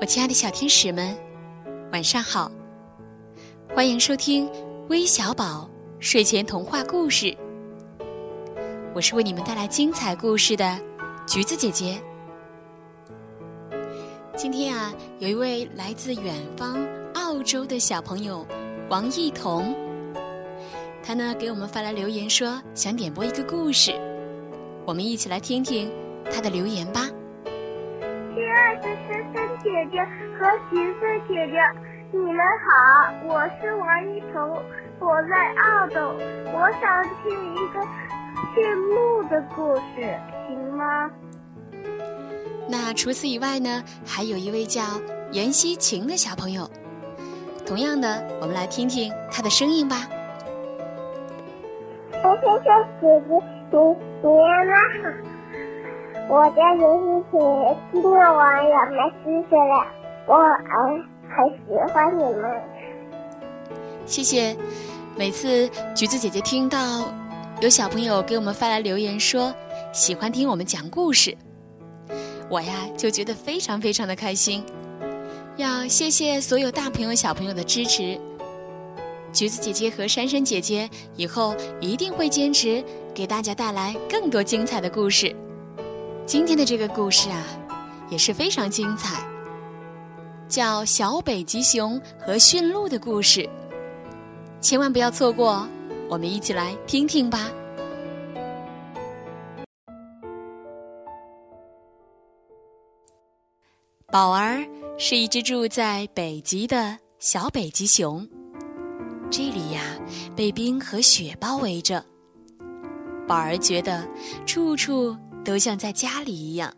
我亲爱的小天使们，晚上好！欢迎收听微小宝睡前童话故事。我是为你们带来精彩故事的橘子姐姐。今天啊，有一位来自远方澳洲的小朋友王艺彤，他呢给我们发来留言说想点播一个故事，我们一起来听听他的留言吧。亲爱的珊珊姐姐和橘子姐姐，你们好，我是王一彤，我在澳洲，我想听一个驯鹿的故事，行吗？那除此以外呢，还有一位叫袁希晴的小朋友，同样的，我们来听听他的声音吧。珊珊姐姐，你你们好。我叫刘希晴，今天我要来谢谢了，我很很喜欢你们。谢谢。每次橘子姐姐听到有小朋友给我们发来留言说喜欢听我们讲故事，我呀就觉得非常非常的开心。要谢谢所有大朋友小朋友的支持。橘子姐姐和珊珊姐姐以后一定会坚持给大家带来更多精彩的故事。今天的这个故事啊，也是非常精彩，叫《小北极熊和驯鹿的故事》，千万不要错过，我们一起来听听吧。宝儿是一只住在北极的小北极熊，这里呀被冰和雪包围着，宝儿觉得处处。都像在家里一样。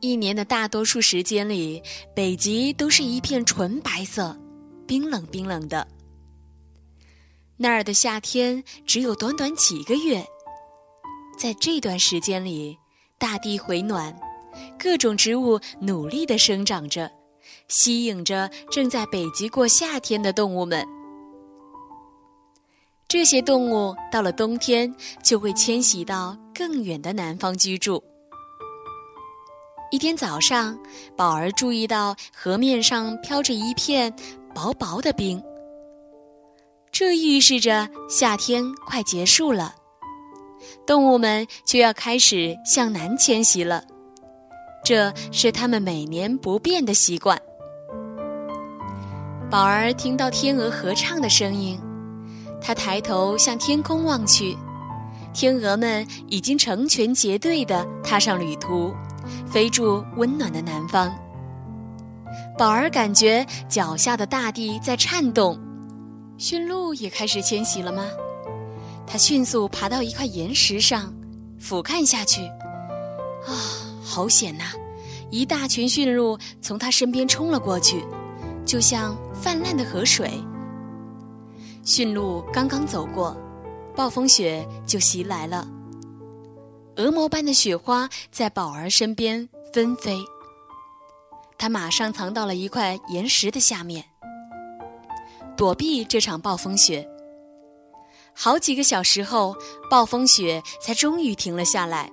一年的大多数时间里，北极都是一片纯白色，冰冷冰冷的。那儿的夏天只有短短几个月，在这段时间里，大地回暖，各种植物努力的生长着，吸引着正在北极过夏天的动物们。这些动物到了冬天就会迁徙到更远的南方居住。一天早上，宝儿注意到河面上飘着一片薄薄的冰，这预示着夏天快结束了，动物们就要开始向南迁徙了。这是它们每年不变的习惯。宝儿听到天鹅合唱的声音。他抬头向天空望去，天鹅们已经成群结队地踏上旅途，飞驻温暖的南方。宝儿感觉脚下的大地在颤动，驯鹿也开始迁徙了吗？他迅速爬到一块岩石上，俯瞰下去，啊，好险呐！一大群驯鹿从他身边冲了过去，就像泛滥的河水。驯鹿刚刚走过，暴风雪就袭来了。鹅毛般的雪花在宝儿身边纷飞，他马上藏到了一块岩石的下面，躲避这场暴风雪。好几个小时后，暴风雪才终于停了下来。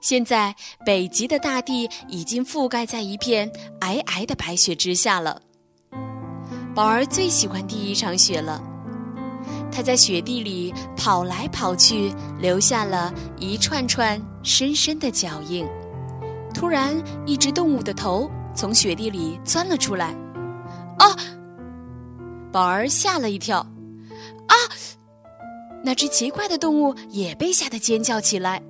现在，北极的大地已经覆盖在一片皑皑的白雪之下了。宝儿最喜欢第一场雪了，他在雪地里跑来跑去，留下了一串串深深的脚印。突然，一只动物的头从雪地里钻了出来，啊！宝儿吓了一跳，啊！那只奇怪的动物也被吓得尖叫起来。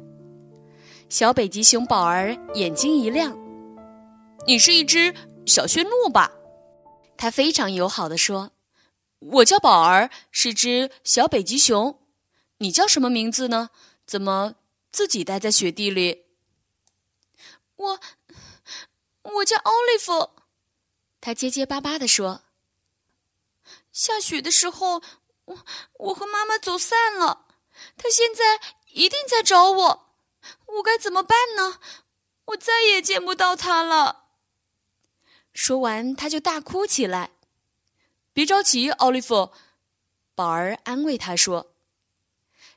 小北极熊宝儿眼睛一亮：“你是一只小驯鹿吧？”他非常友好的说：“我叫宝儿，是只小北极熊。你叫什么名字呢？怎么自己待在雪地里？”我，我叫奥利弗。他结结巴巴的说：“下雪的时候，我我和妈妈走散了。他现在一定在找我，我该怎么办呢？我再也见不到他了。”说完，他就大哭起来。别着急，奥利弗，宝儿安慰他说：“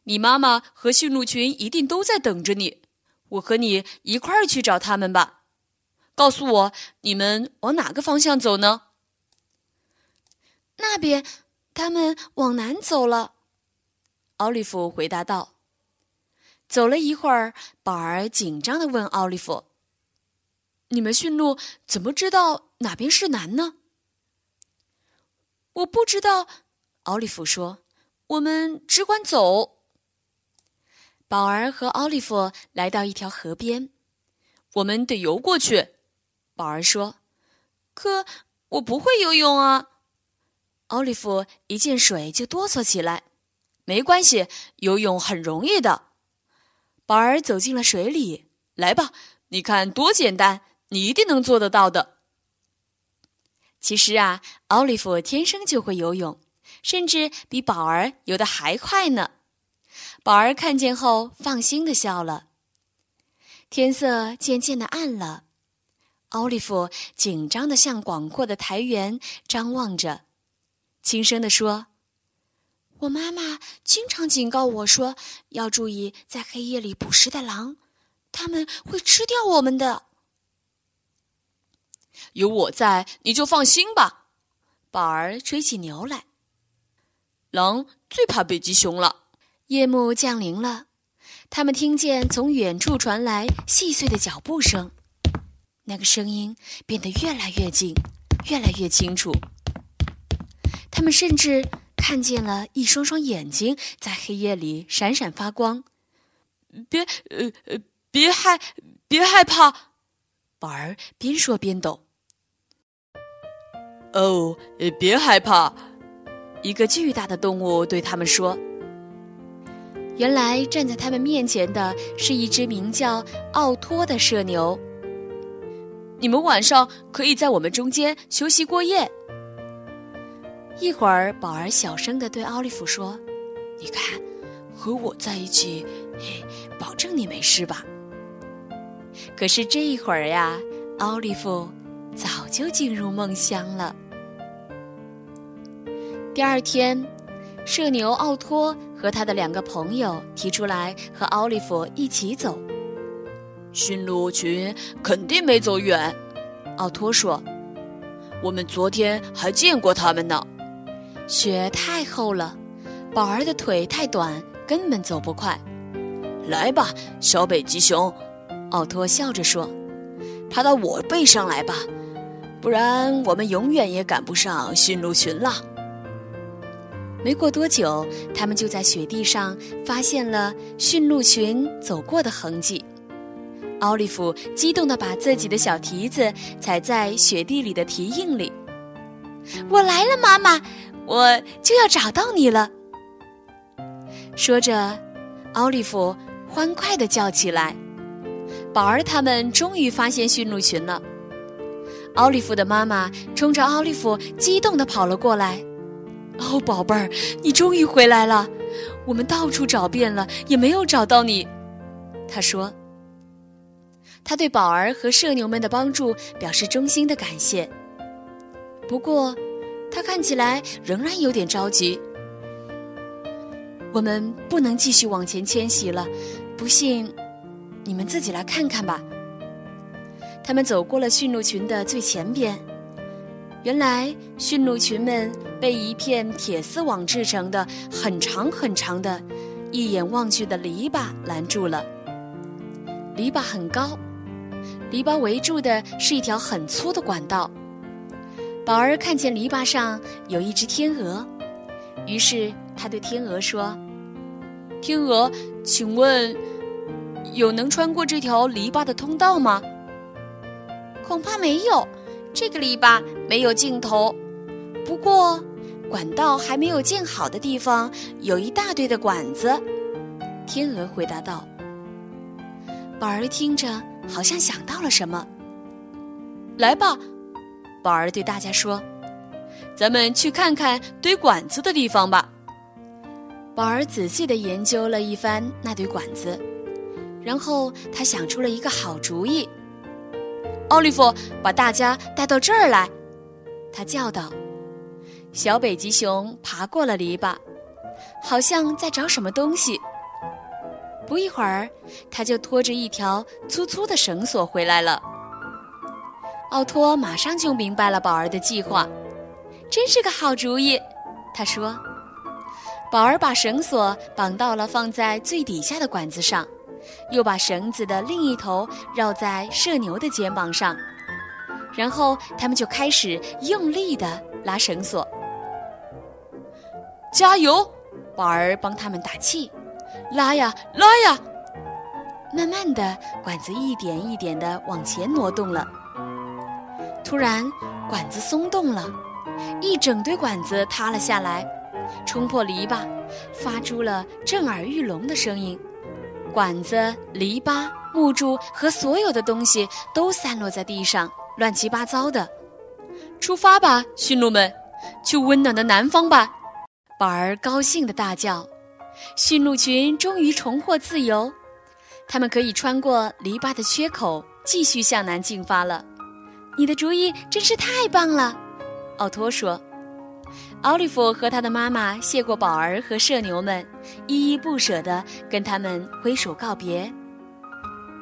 你妈妈和驯鹿群一定都在等着你，我和你一块儿去找他们吧。”告诉我，你们往哪个方向走呢？那边，他们往南走了。奥利弗回答道。走了一会儿，宝儿紧张的问奥利弗：“你们驯鹿怎么知道哪边是南呢？”“我不知道。”奥利弗说，“我们只管走。”宝儿和奥利弗来到一条河边，“我们得游过去。”宝儿说，“可我不会游泳啊。”奥利弗一见水就哆嗦起来。“没关系，游泳很容易的。”宝儿走进了水里，来吧，你看多简单，你一定能做得到的。其实啊，奥利弗天生就会游泳，甚至比宝儿游得还快呢。宝儿看见后，放心的笑了。天色渐渐的暗了，奥利弗紧张的向广阔的台原张望着，轻声地说。我妈妈经常警告我说：“要注意在黑夜里捕食的狼，他们会吃掉我们的。”有我在，你就放心吧。宝儿吹起牛来。狼最怕北极熊了。夜幕降临了，他们听见从远处传来细碎的脚步声，那个声音变得越来越近，越来越清楚。他们甚至。看见了一双双眼睛在黑夜里闪闪发光，别呃呃别害别害怕，宝儿边说边抖。哦，别害怕，一个巨大的动物对他们说。原来站在他们面前的是一只名叫奥托的射牛。你们晚上可以在我们中间休息过夜。一会儿，宝儿小声的对奥利弗说：“你看，和我在一起，保证你没事吧？”可是这一会儿呀，奥利弗就进入梦乡了。第二天，射牛奥托和他的两个朋友提出来和奥利弗一起走。驯鹿群肯定没走远，奥托说：“我们昨天还见过他们呢。”雪太厚了，宝儿的腿太短，根本走不快。来吧，小北极熊，奥托笑着说：“爬到我背上来吧，不然我们永远也赶不上驯鹿群了。”没过多久，他们就在雪地上发现了驯鹿群走过的痕迹。奥利弗激动地把自己的小蹄子踩在雪地里的蹄印里。“我来了，妈妈。”我就要找到你了。说着，奥利弗欢快的叫起来。宝儿他们终于发现驯鹿群了。奥利弗的妈妈冲着奥利弗激动的跑了过来。哦，宝贝儿，你终于回来了！我们到处找遍了，也没有找到你。他说。他对宝儿和社牛们的帮助表示衷心的感谢。不过。他看起来仍然有点着急。我们不能继续往前迁徙了，不信，你们自己来看看吧。他们走过了驯鹿群的最前边，原来驯鹿群们被一片铁丝网制成的很长很长的、一眼望去的篱笆拦住了。篱笆很高，篱笆围住的是一条很粗的管道。宝儿看见篱笆上有一只天鹅，于是他对天鹅说：“天鹅，请问有能穿过这条篱笆的通道吗？”“恐怕没有，这个篱笆没有尽头。不过，管道还没有建好的地方有一大堆的管子。”天鹅回答道。宝儿听着，好像想到了什么，“来吧。”宝儿对大家说：“咱们去看看堆管子的地方吧。”宝儿仔细的研究了一番那堆管子，然后他想出了一个好主意。奥利弗，把大家带到这儿来，他叫道。小北极熊爬过了篱笆，好像在找什么东西。不一会儿，他就拖着一条粗粗的绳索回来了。奥托马上就明白了宝儿的计划，真是个好主意。他说：“宝儿把绳索绑到了放在最底下的管子上，又把绳子的另一头绕在社牛的肩膀上，然后他们就开始用力的拉绳索。加油！宝儿帮他们打气，拉呀拉呀！慢慢的，管子一点一点地往前挪动了。突然，管子松动了。”一整堆管子塌了下来，冲破篱笆，发出了震耳欲聋的声音。管子、篱笆、木柱和所有的东西都散落在地上，乱七八糟的。出发吧，驯鹿们，去温暖的南方吧！宝儿高兴地大叫。驯鹿群终于重获自由，他们可以穿过篱笆的缺口，继续向南进发了。你的主意真是太棒了！奥托说：“奥利弗和他的妈妈谢过宝儿和社牛们，依依不舍地跟他们挥手告别。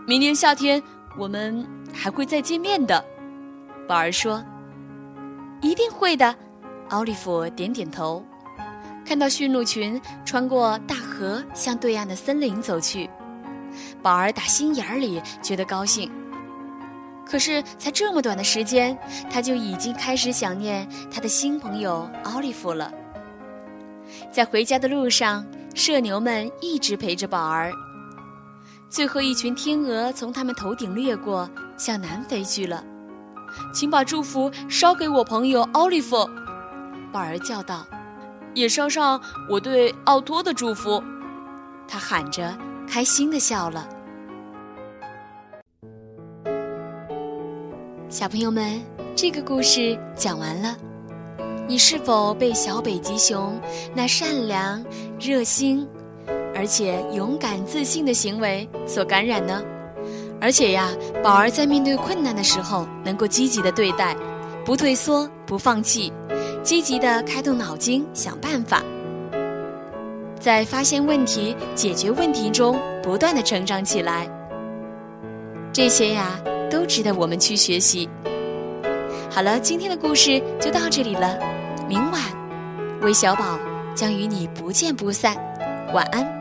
明年夏天我们还会再见面的。”宝儿说：“一定会的。”奥利弗点点头。看到驯鹿群穿过大河向对岸的森林走去，宝儿打心眼里觉得高兴。可是，才这么短的时间，他就已经开始想念他的新朋友奥利弗了。在回家的路上，社牛们一直陪着宝儿。最后一群天鹅从他们头顶掠过，向南飞去了。请把祝福捎给我朋友奥利弗，宝儿叫道：“也捎上我对奥托的祝福。”他喊着，开心地笑了。小朋友们，这个故事讲完了，你是否被小北极熊那善良、热心，而且勇敢自信的行为所感染呢？而且呀，宝儿在面对困难的时候，能够积极的对待，不退缩，不放弃，积极的开动脑筋想办法，在发现问题、解决问题中不断的成长起来。这些呀。都值得我们去学习。好了，今天的故事就到这里了。明晚，韦小宝将与你不见不散。晚安。